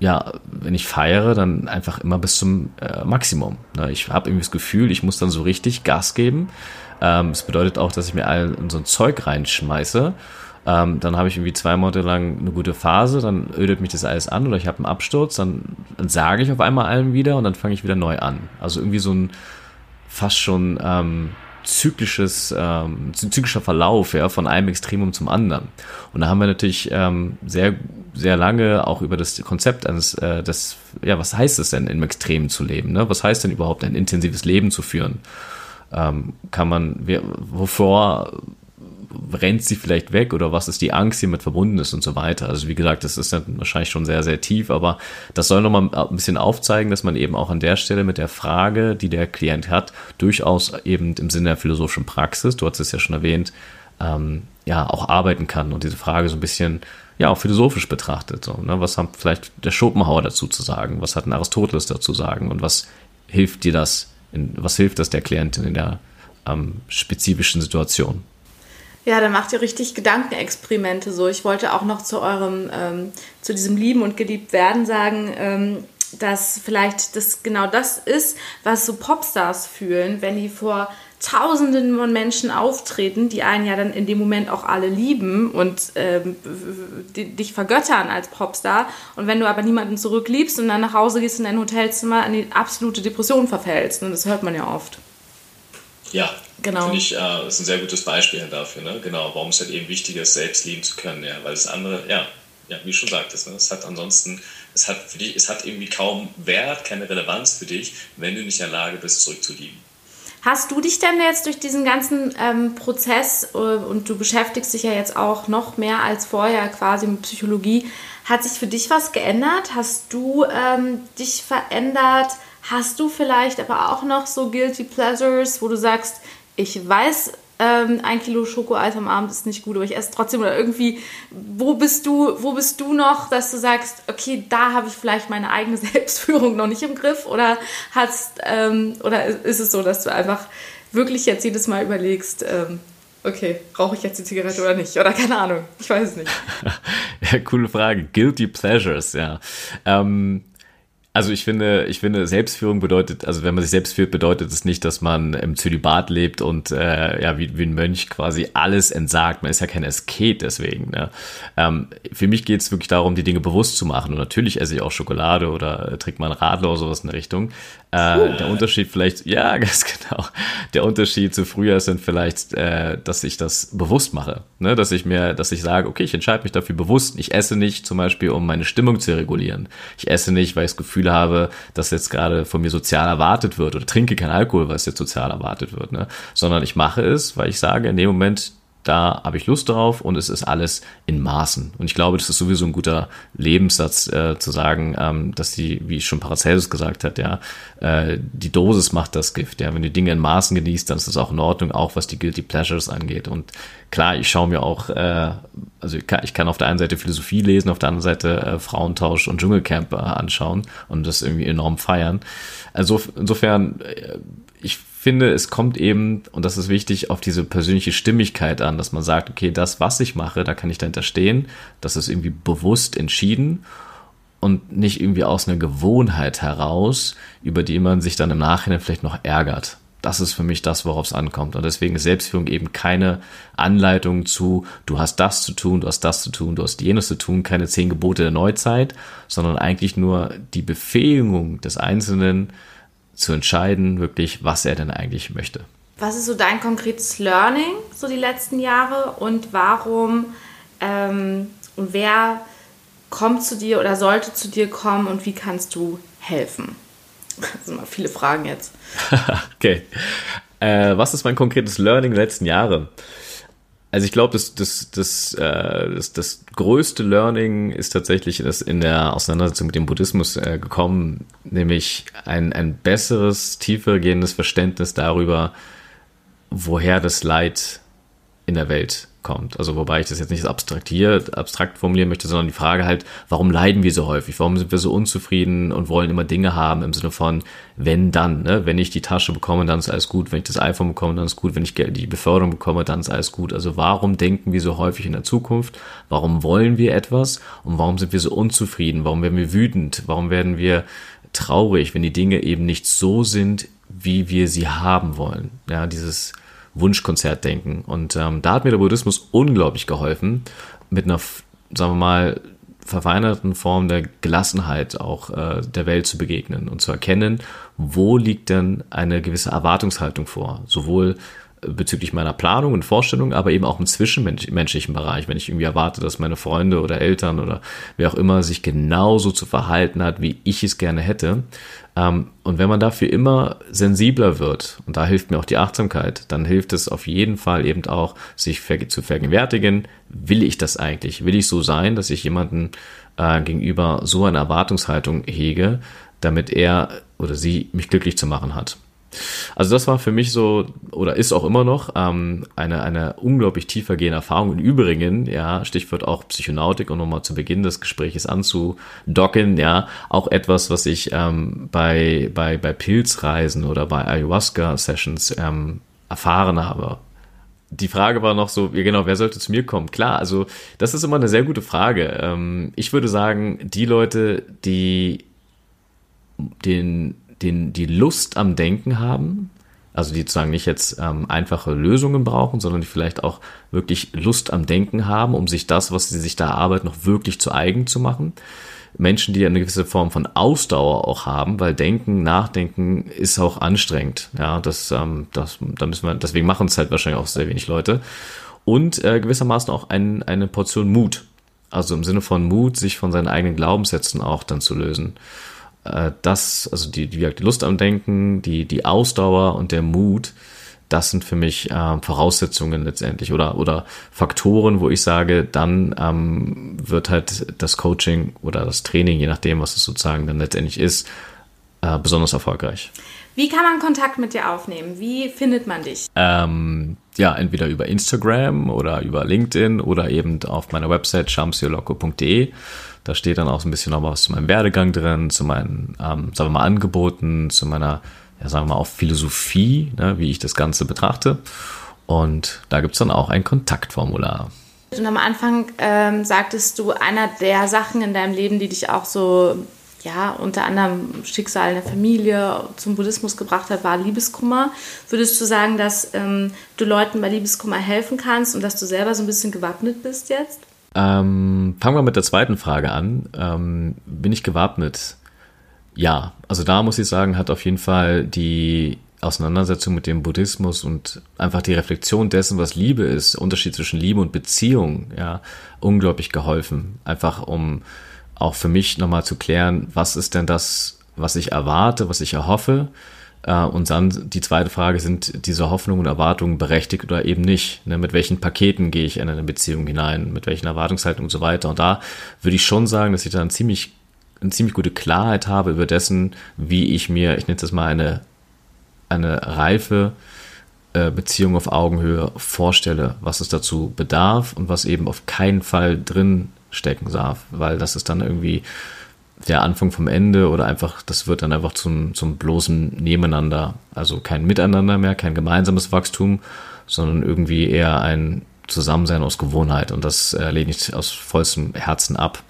ja, wenn ich feiere, dann einfach immer bis zum äh, Maximum. Ne? Ich habe irgendwie das Gefühl, ich muss dann so richtig Gas geben. Ähm, das bedeutet auch, dass ich mir all so ein Zeug reinschmeiße ähm, dann habe ich irgendwie zwei Monate lang eine gute Phase, dann ödet mich das alles an oder ich habe einen Absturz, dann, dann sage ich auf einmal allem wieder und dann fange ich wieder neu an. Also irgendwie so ein fast schon ähm, zyklisches, ähm, zyklischer Verlauf ja, von einem Extremum zum anderen. Und da haben wir natürlich ähm, sehr, sehr lange auch über das Konzept eines, äh, das, ja, was heißt es denn, im Extrem zu leben? Ne? Was heißt denn überhaupt ein intensives Leben zu führen? Ähm, kann man, wovor rennt sie vielleicht weg oder was ist die Angst, die mit verbunden ist und so weiter. Also wie gesagt, das ist dann wahrscheinlich schon sehr, sehr tief, aber das soll nochmal ein bisschen aufzeigen, dass man eben auch an der Stelle mit der Frage, die der Klient hat, durchaus eben im Sinne der philosophischen Praxis, du hast es ja schon erwähnt, ähm, ja, auch arbeiten kann und diese Frage so ein bisschen ja auch philosophisch betrachtet. So, ne? Was hat vielleicht der Schopenhauer dazu zu sagen? Was hat ein Aristoteles dazu zu sagen? Und was hilft dir das? In, was hilft das der Klientin in der ähm, spezifischen Situation? Ja, dann macht ihr richtig Gedankenexperimente so. Ich wollte auch noch zu eurem, ähm, zu diesem Lieben und geliebt werden sagen, ähm, dass vielleicht das genau das ist, was so Popstars fühlen, wenn die vor Tausenden von Menschen auftreten, die einen ja dann in dem Moment auch alle lieben und ähm, dich vergöttern als Popstar. Und wenn du aber niemanden zurückliebst und dann nach Hause gehst in dein Hotelzimmer, in die absolute Depression verfällst. Und das hört man ja oft. Ja, genau. finde ich, äh, ist ein sehr gutes Beispiel dafür. Ne? Genau, warum es halt eben wichtig ist, selbst lieben zu können. Ja, weil das andere, ja, ja, wie schon sagtest, ne? es hat ansonsten, es hat für dich, es hat irgendwie kaum Wert, keine Relevanz für dich, wenn du nicht in der Lage bist, zurückzulieben. Hast du dich denn jetzt durch diesen ganzen ähm, Prozess äh, und du beschäftigst dich ja jetzt auch noch mehr als vorher quasi mit Psychologie, hat sich für dich was geändert? Hast du ähm, dich verändert? Hast du vielleicht aber auch noch so Guilty Pleasures, wo du sagst, ich weiß, ähm, ein Kilo Schokoeis am Abend ist nicht gut, aber ich esse trotzdem oder irgendwie, wo bist du, wo bist du noch, dass du sagst, okay, da habe ich vielleicht meine eigene Selbstführung noch nicht im Griff oder hast, ähm, oder ist es so, dass du einfach wirklich jetzt jedes Mal überlegst, ähm, okay, rauche ich jetzt die Zigarette oder nicht? Oder keine Ahnung, ich weiß es nicht. ja, coole Frage. Guilty Pleasures, ja. Ähm, also ich finde, ich finde, Selbstführung bedeutet, also wenn man sich selbst führt, bedeutet es nicht, dass man im Zölibat lebt und äh, ja, wie, wie ein Mönch quasi alles entsagt. Man ist ja kein Asket deswegen. Ne? Ähm, für mich geht es wirklich darum, die Dinge bewusst zu machen. Und natürlich esse ich auch Schokolade oder äh, trinke mal einen Radler oder sowas in der Richtung. Äh, der Unterschied vielleicht, ja, ganz genau. Der Unterschied zu früher sind vielleicht, äh, dass ich das bewusst mache. Ne? Dass ich mir, dass ich sage, okay, ich entscheide mich dafür bewusst. Ich esse nicht zum Beispiel, um meine Stimmung zu regulieren. Ich esse nicht, weil ich das Gefühl Gefühl habe, dass jetzt gerade von mir sozial erwartet wird oder trinke kein Alkohol, weil es jetzt sozial erwartet wird, ne? sondern ich mache es, weil ich sage, in dem Moment, da habe ich Lust drauf und es ist alles in Maßen. Und ich glaube, das ist sowieso ein guter Lebenssatz äh, zu sagen, ähm, dass die, wie schon Paracelsus gesagt hat, ja, äh, die Dosis macht das Gift. Ja, wenn du Dinge in Maßen genießt, dann ist das auch in Ordnung, auch was die Guilty Pleasures angeht. Und klar, ich schaue mir auch, äh, also ich kann, ich kann auf der einen Seite Philosophie lesen, auf der anderen Seite äh, Frauentausch und Dschungelcamp äh, anschauen und das irgendwie enorm feiern. Also insofern, äh, ich finde, es kommt eben, und das ist wichtig, auf diese persönliche Stimmigkeit an, dass man sagt, okay, das, was ich mache, da kann ich dahinter stehen, das ist irgendwie bewusst entschieden und nicht irgendwie aus einer Gewohnheit heraus, über die man sich dann im Nachhinein vielleicht noch ärgert. Das ist für mich das, worauf es ankommt. Und deswegen ist Selbstführung eben keine Anleitung zu, du hast das zu tun, du hast das zu tun, du hast jenes zu tun, keine zehn Gebote der Neuzeit, sondern eigentlich nur die Befähigung des Einzelnen, zu entscheiden, wirklich, was er denn eigentlich möchte. Was ist so dein konkretes Learning so die letzten Jahre und warum ähm, und wer kommt zu dir oder sollte zu dir kommen und wie kannst du helfen? Das sind mal viele Fragen jetzt. okay. Äh, was ist mein konkretes Learning der letzten Jahre? Also ich glaube, das, das, das, äh, das, das größte Learning ist tatsächlich das in der Auseinandersetzung mit dem Buddhismus äh, gekommen, nämlich ein, ein besseres, tiefer gehendes Verständnis darüber, woher das Leid in der Welt kommt. Also wobei ich das jetzt nicht abstraktiert, abstrakt formulieren möchte, sondern die Frage halt, warum leiden wir so häufig? Warum sind wir so unzufrieden und wollen immer Dinge haben im Sinne von, wenn dann, ne? wenn ich die Tasche bekomme, dann ist alles gut, wenn ich das iPhone bekomme, dann ist gut, wenn ich die Beförderung bekomme, dann ist alles gut. Also warum denken wir so häufig in der Zukunft? Warum wollen wir etwas? Und warum sind wir so unzufrieden? Warum werden wir wütend? Warum werden wir traurig, wenn die Dinge eben nicht so sind, wie wir sie haben wollen? Ja, dieses Wunschkonzert denken. Und ähm, da hat mir der Buddhismus unglaublich geholfen, mit einer, sagen wir mal, verfeinerten Form der Gelassenheit auch äh, der Welt zu begegnen und zu erkennen, wo liegt denn eine gewisse Erwartungshaltung vor, sowohl bezüglich meiner Planung und Vorstellung, aber eben auch im zwischenmenschlichen Bereich, wenn ich irgendwie erwarte, dass meine Freunde oder Eltern oder wer auch immer sich genauso zu verhalten hat, wie ich es gerne hätte. Ähm, und wenn man dafür immer sensibler wird, und da hilft mir auch die Achtsamkeit, dann hilft es auf jeden Fall eben auch, sich zu vergegenwärtigen, will ich das eigentlich? Will ich so sein, dass ich jemanden äh, gegenüber so eine Erwartungshaltung hege, damit er oder sie mich glücklich zu machen hat? Also das war für mich so oder ist auch immer noch ähm, eine, eine unglaublich tiefergehende Erfahrung. Im Übrigen, ja, Stichwort auch Psychonautik, um nochmal zu Beginn des Gesprächs anzudocken, ja, auch etwas, was ich ähm, bei, bei, bei Pilzreisen oder bei Ayahuasca-Sessions ähm, erfahren habe. Die Frage war noch so, genau, wer sollte zu mir kommen? Klar, also das ist immer eine sehr gute Frage. Ähm, ich würde sagen, die Leute, die den den, die Lust am Denken haben, also die sozusagen nicht jetzt ähm, einfache Lösungen brauchen, sondern die vielleicht auch wirklich Lust am Denken haben, um sich das, was sie sich da arbeiten, noch wirklich zu eigen zu machen. Menschen, die eine gewisse Form von Ausdauer auch haben, weil Denken, Nachdenken ist auch anstrengend. Ja, das, ähm, das, da müssen wir, deswegen machen es halt wahrscheinlich auch sehr wenig Leute. Und äh, gewissermaßen auch ein, eine Portion Mut. Also im Sinne von Mut, sich von seinen eigenen Glaubenssätzen auch dann zu lösen. Äh, das, also die, die, die Lust am Denken, die, die Ausdauer und der Mut, das sind für mich äh, Voraussetzungen letztendlich oder, oder Faktoren, wo ich sage, dann ähm, wird halt das Coaching oder das Training, je nachdem, was es sozusagen dann letztendlich ist, äh, besonders erfolgreich. Wie kann man Kontakt mit dir aufnehmen? Wie findet man dich? Ähm, ja, entweder über Instagram oder über LinkedIn oder eben auf meiner Website shamsioloco.de. Da steht dann auch so ein bisschen noch was zu meinem Werdegang drin, zu meinen, ähm, sagen wir mal, Angeboten, zu meiner ja, sagen wir mal, auf Philosophie, ne, wie ich das Ganze betrachte. Und da gibt es dann auch ein Kontaktformular. Und am Anfang ähm, sagtest du, einer der Sachen in deinem Leben, die dich auch so, ja, unter anderem Schicksal in der Familie zum Buddhismus gebracht hat, war Liebeskummer. Würdest du sagen, dass ähm, du Leuten bei Liebeskummer helfen kannst und dass du selber so ein bisschen gewappnet bist jetzt? Ähm, fangen wir mit der zweiten Frage an. Ähm, bin ich gewappnet? ja, also da muss ich sagen, hat auf jeden Fall die Auseinandersetzung mit dem Buddhismus und einfach die Reflexion dessen, was Liebe ist, Unterschied zwischen Liebe und Beziehung, ja, unglaublich geholfen. Einfach um auch für mich nochmal zu klären, was ist denn das, was ich erwarte, was ich erhoffe. Äh, und dann die zweite Frage, sind diese Hoffnungen und Erwartungen berechtigt oder eben nicht? Ne, mit welchen Paketen gehe ich in eine Beziehung hinein? Mit welchen Erwartungshaltungen und so weiter? Und da würde ich schon sagen, dass ich da ein ziemlich eine ziemlich gute Klarheit habe über dessen, wie ich mir, ich nenne es mal eine, eine reife äh, Beziehung auf Augenhöhe vorstelle, was es dazu bedarf und was eben auf keinen Fall drin stecken darf, weil das ist dann irgendwie der Anfang vom Ende oder einfach, das wird dann einfach zum, zum bloßen Nebeneinander. Also kein Miteinander mehr, kein gemeinsames Wachstum, sondern irgendwie eher ein Zusammensein aus Gewohnheit und das äh, lehne ich aus vollstem Herzen ab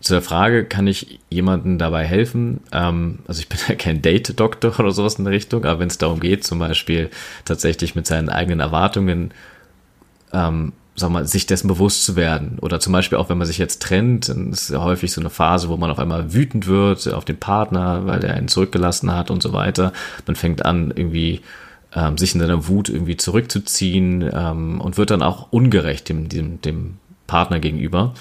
zu der Frage, kann ich jemandem dabei helfen? Ähm, also ich bin ja kein Date-Doktor oder sowas in der Richtung, aber wenn es darum geht, zum Beispiel tatsächlich mit seinen eigenen Erwartungen, ähm, sag mal, sich dessen bewusst zu werden. Oder zum Beispiel auch, wenn man sich jetzt trennt, dann ist ja häufig so eine Phase, wo man auf einmal wütend wird auf den Partner, weil er einen zurückgelassen hat und so weiter. Man fängt an, irgendwie ähm, sich in seiner Wut irgendwie zurückzuziehen ähm, und wird dann auch ungerecht dem, dem, dem Partner gegenüber,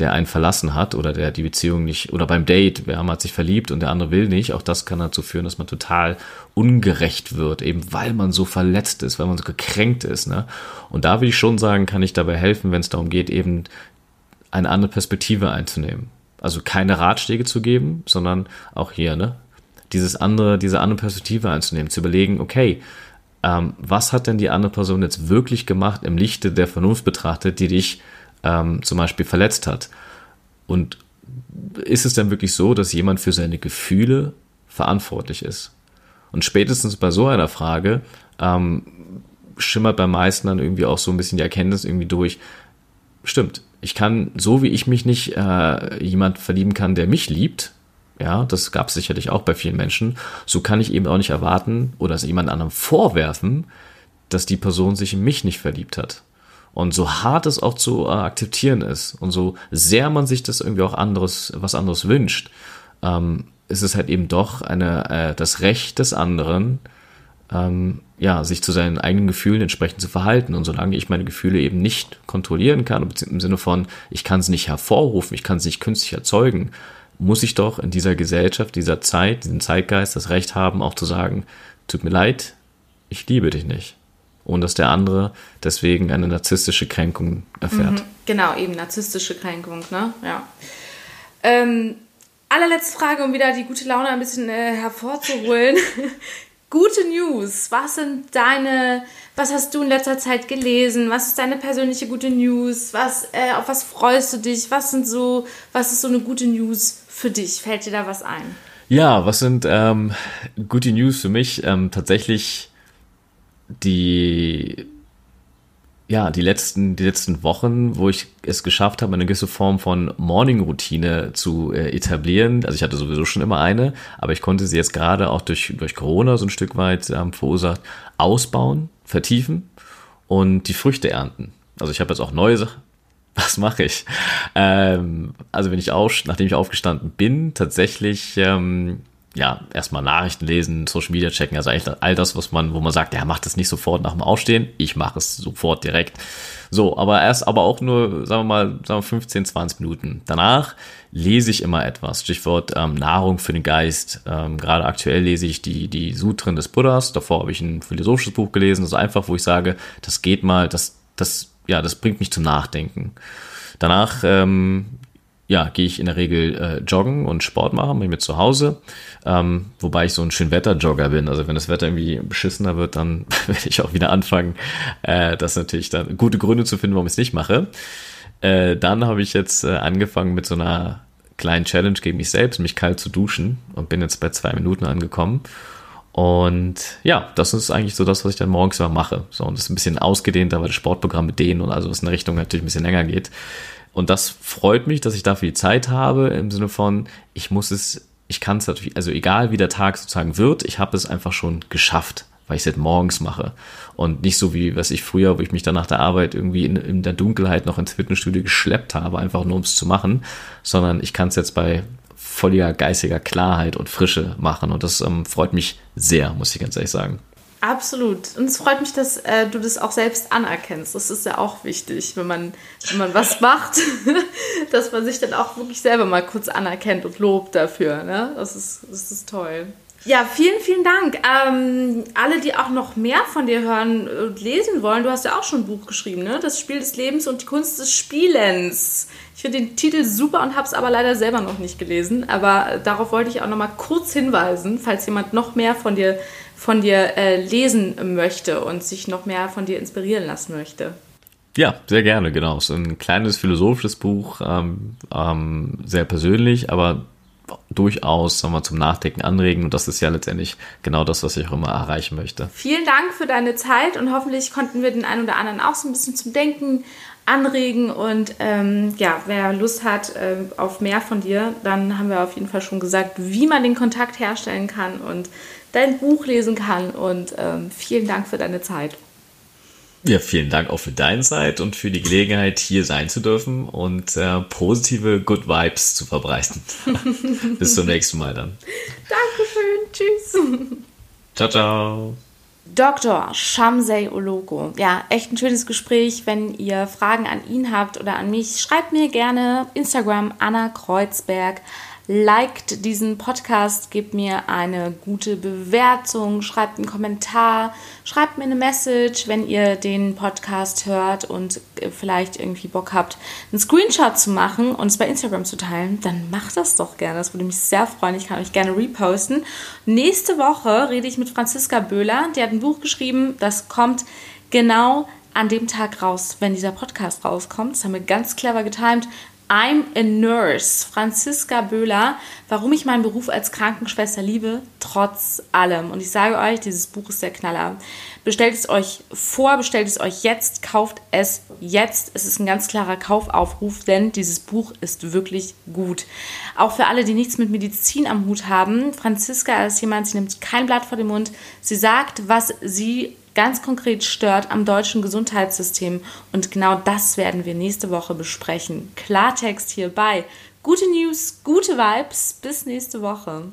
der einen verlassen hat oder der die Beziehung nicht, oder beim Date, wer hat sich verliebt und der andere will nicht, auch das kann dazu führen, dass man total ungerecht wird, eben weil man so verletzt ist, weil man so gekränkt ist. Ne? Und da will ich schon sagen, kann ich dabei helfen, wenn es darum geht, eben eine andere Perspektive einzunehmen. Also keine Ratschläge zu geben, sondern auch hier, ne? Dieses andere, diese andere Perspektive einzunehmen, zu überlegen, okay, ähm, was hat denn die andere Person jetzt wirklich gemacht im Lichte der Vernunft betrachtet, die dich ähm, zum Beispiel verletzt hat. Und ist es dann wirklich so, dass jemand für seine Gefühle verantwortlich ist? Und spätestens bei so einer Frage ähm, schimmert bei meisten dann irgendwie auch so ein bisschen die Erkenntnis irgendwie durch, stimmt, ich kann, so wie ich mich nicht äh, jemand verlieben kann, der mich liebt, ja, das gab es sicherlich auch bei vielen Menschen, so kann ich eben auch nicht erwarten oder es jemand anderem vorwerfen, dass die Person sich in mich nicht verliebt hat. Und so hart es auch zu äh, akzeptieren ist und so sehr man sich das irgendwie auch anderes, was anderes wünscht, ähm, ist es halt eben doch eine, äh, das Recht des anderen, ähm, ja, sich zu seinen eigenen Gefühlen entsprechend zu verhalten. Und solange ich meine Gefühle eben nicht kontrollieren kann, im Sinne von, ich kann es nicht hervorrufen, ich kann es nicht künstlich erzeugen, muss ich doch in dieser Gesellschaft, dieser Zeit, diesen Zeitgeist das Recht haben, auch zu sagen, tut mir leid, ich liebe dich nicht und dass der andere deswegen eine narzisstische Kränkung erfährt. Mhm, genau, eben narzisstische Kränkung, ne? Ja. Ähm, allerletzte Frage, um wieder die gute Laune ein bisschen äh, hervorzuholen. gute News. Was sind deine, was hast du in letzter Zeit gelesen? Was ist deine persönliche gute News? Was, äh, auf was freust du dich? Was sind so, was ist so eine gute News für dich? Fällt dir da was ein? Ja, was sind ähm, gute News für mich? Ähm, tatsächlich die ja, die letzten, die letzten Wochen, wo ich es geschafft habe, eine gewisse Form von Morning-Routine zu äh, etablieren. Also ich hatte sowieso schon immer eine, aber ich konnte sie jetzt gerade auch durch, durch Corona so ein Stück weit ähm, verursacht ausbauen, vertiefen und die Früchte ernten. Also ich habe jetzt auch neue Sachen. Was mache ich? Ähm, also wenn ich auf, nachdem ich aufgestanden bin, tatsächlich ähm, ja, erstmal Nachrichten lesen, Social Media checken, also eigentlich all das, was man, wo man sagt, ja, macht das nicht sofort nach dem Aufstehen, ich mache es sofort direkt. So, aber erst aber auch nur, sagen wir mal, sagen wir 15, 20 Minuten. Danach lese ich immer etwas. Stichwort ähm, Nahrung für den Geist. Ähm, gerade aktuell lese ich die, die Sutren des Buddhas. Davor habe ich ein philosophisches Buch gelesen. Also einfach, wo ich sage, das geht mal, das, das, ja, das bringt mich zum Nachdenken. Danach ähm, ja, gehe ich in der Regel äh, joggen und Sport machen bei mir zu Hause. Ähm, wobei ich so ein schön Wetterjogger bin. Also wenn das Wetter irgendwie beschissener wird, dann werde ich auch wieder anfangen, äh, das natürlich dann gute Gründe zu finden, warum ich es nicht mache. Äh, dann habe ich jetzt äh, angefangen mit so einer kleinen Challenge gegen mich selbst, mich kalt zu duschen und bin jetzt bei zwei Minuten angekommen. Und ja, das ist eigentlich so das, was ich dann morgens immer mache. So, und das ist ein bisschen ausgedehnter, weil das Sportprogramm mit denen und also was in der Richtung natürlich ein bisschen länger geht. Und das freut mich, dass ich dafür die Zeit habe, im Sinne von, ich muss es, ich kann es natürlich, also egal wie der Tag sozusagen wird, ich habe es einfach schon geschafft, weil ich es jetzt morgens mache. Und nicht so wie, was ich früher, wo ich mich dann nach der Arbeit irgendwie in, in der Dunkelheit noch ins Fitnessstudio geschleppt habe, einfach nur um es zu machen, sondern ich kann es jetzt bei voller geistiger Klarheit und Frische machen. Und das ähm, freut mich sehr, muss ich ganz ehrlich sagen. Absolut. Und es freut mich, dass äh, du das auch selbst anerkennst. Das ist ja auch wichtig, wenn man, wenn man was macht, dass man sich dann auch wirklich selber mal kurz anerkennt und lobt dafür. Ne? Das, ist, das ist toll. Ja, vielen, vielen Dank. Ähm, alle, die auch noch mehr von dir hören und lesen wollen, du hast ja auch schon ein Buch geschrieben, ne? Das Spiel des Lebens und die Kunst des Spielens. Ich finde den Titel super und habe es aber leider selber noch nicht gelesen. Aber darauf wollte ich auch noch mal kurz hinweisen, falls jemand noch mehr von dir von dir äh, lesen möchte und sich noch mehr von dir inspirieren lassen möchte. Ja, sehr gerne, genau. So ein kleines philosophisches Buch, ähm, ähm, sehr persönlich, aber durchaus sagen wir, zum Nachdenken anregen. Und das ist ja letztendlich genau das, was ich auch immer erreichen möchte. Vielen Dank für deine Zeit und hoffentlich konnten wir den einen oder anderen auch so ein bisschen zum Denken anregen. Und ähm, ja, wer Lust hat äh, auf mehr von dir, dann haben wir auf jeden Fall schon gesagt, wie man den Kontakt herstellen kann und dein Buch lesen kann. Und ähm, vielen Dank für deine Zeit. Ja, vielen Dank auch für deine Zeit und für die Gelegenheit, hier sein zu dürfen und äh, positive Good Vibes zu verbreiten. Bis zum nächsten Mal dann. Dankeschön. Tschüss. Ciao, ciao. Dr. Shamsei Oloko. Ja, echt ein schönes Gespräch. Wenn ihr Fragen an ihn habt oder an mich, schreibt mir gerne Instagram Anna Kreuzberg liked diesen Podcast, gebt mir eine gute Bewertung, schreibt einen Kommentar, schreibt mir eine Message, wenn ihr den Podcast hört und äh, vielleicht irgendwie Bock habt, einen Screenshot zu machen und es bei Instagram zu teilen, dann macht das doch gerne. Das würde mich sehr freuen. Ich kann euch gerne reposten. Nächste Woche rede ich mit Franziska Böhler. Die hat ein Buch geschrieben, das kommt genau an dem Tag raus, wenn dieser Podcast rauskommt. Das haben wir ganz clever getimt. I'm a Nurse, Franziska Böhler, warum ich meinen Beruf als Krankenschwester liebe, trotz allem. Und ich sage euch, dieses Buch ist der Knaller. Bestellt es euch vor, bestellt es euch jetzt, kauft es jetzt. Es ist ein ganz klarer Kaufaufruf, denn dieses Buch ist wirklich gut. Auch für alle, die nichts mit Medizin am Hut haben. Franziska ist jemand, sie nimmt kein Blatt vor den Mund. Sie sagt, was sie ganz konkret stört am deutschen Gesundheitssystem. Und genau das werden wir nächste Woche besprechen. Klartext hierbei. Gute News, gute Vibes. Bis nächste Woche.